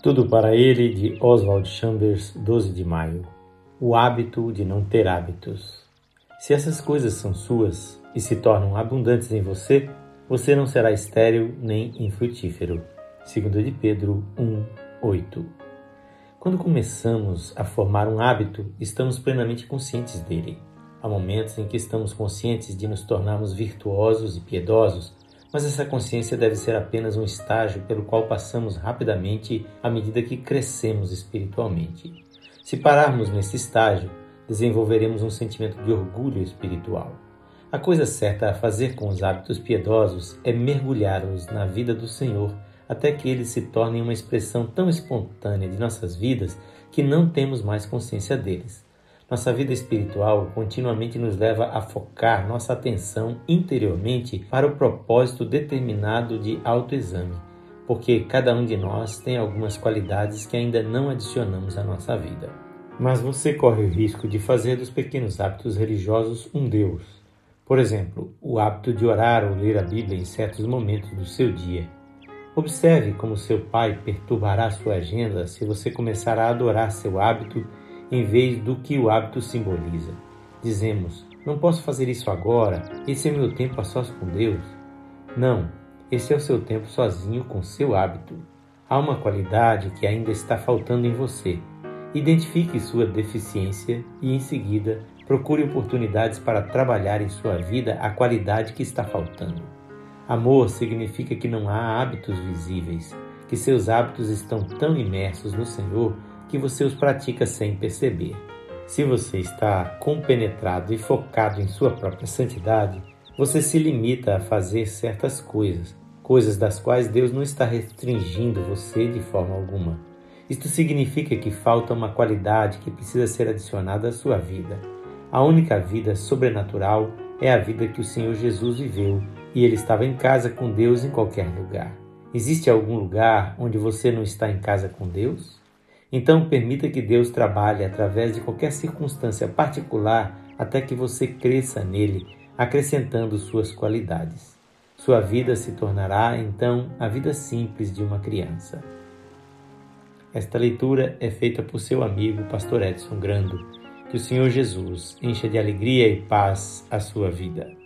Tudo para ele, de Oswald Chambers, 12 de maio. O hábito de não ter hábitos. Se essas coisas são suas e se tornam abundantes em você, você não será estéril nem infrutífero. 2 de Pedro 1, 8. Quando começamos a formar um hábito, estamos plenamente conscientes dele. Há momentos em que estamos conscientes de nos tornarmos virtuosos e piedosos, mas essa consciência deve ser apenas um estágio pelo qual passamos rapidamente à medida que crescemos espiritualmente. Se pararmos nesse estágio, desenvolveremos um sentimento de orgulho espiritual. A coisa certa a fazer com os hábitos piedosos é mergulhá-los na vida do Senhor até que eles se tornem uma expressão tão espontânea de nossas vidas que não temos mais consciência deles. Nossa vida espiritual continuamente nos leva a focar nossa atenção interiormente para o propósito determinado de autoexame, porque cada um de nós tem algumas qualidades que ainda não adicionamos à nossa vida. Mas você corre o risco de fazer dos pequenos hábitos religiosos um Deus. Por exemplo, o hábito de orar ou ler a Bíblia em certos momentos do seu dia. Observe como seu pai perturbará sua agenda se você começar a adorar seu hábito em vez do que o hábito simboliza. Dizemos: Não posso fazer isso agora, esse é meu tempo a sós com Deus. Não, esse é o seu tempo sozinho com seu hábito. Há uma qualidade que ainda está faltando em você. Identifique sua deficiência e, em seguida, procure oportunidades para trabalhar em sua vida a qualidade que está faltando. Amor significa que não há hábitos visíveis, que seus hábitos estão tão imersos no Senhor que você os pratica sem perceber. Se você está compenetrado e focado em sua própria santidade, você se limita a fazer certas coisas, coisas das quais Deus não está restringindo você de forma alguma. Isto significa que falta uma qualidade que precisa ser adicionada à sua vida. A única vida sobrenatural é a vida que o Senhor Jesus viveu e ele estava em casa com Deus em qualquer lugar. Existe algum lugar onde você não está em casa com Deus? Então, permita que Deus trabalhe através de qualquer circunstância particular até que você cresça nele, acrescentando suas qualidades. Sua vida se tornará, então, a vida simples de uma criança. Esta leitura é feita por seu amigo, Pastor Edson Grando. Que o Senhor Jesus encha de alegria e paz a sua vida.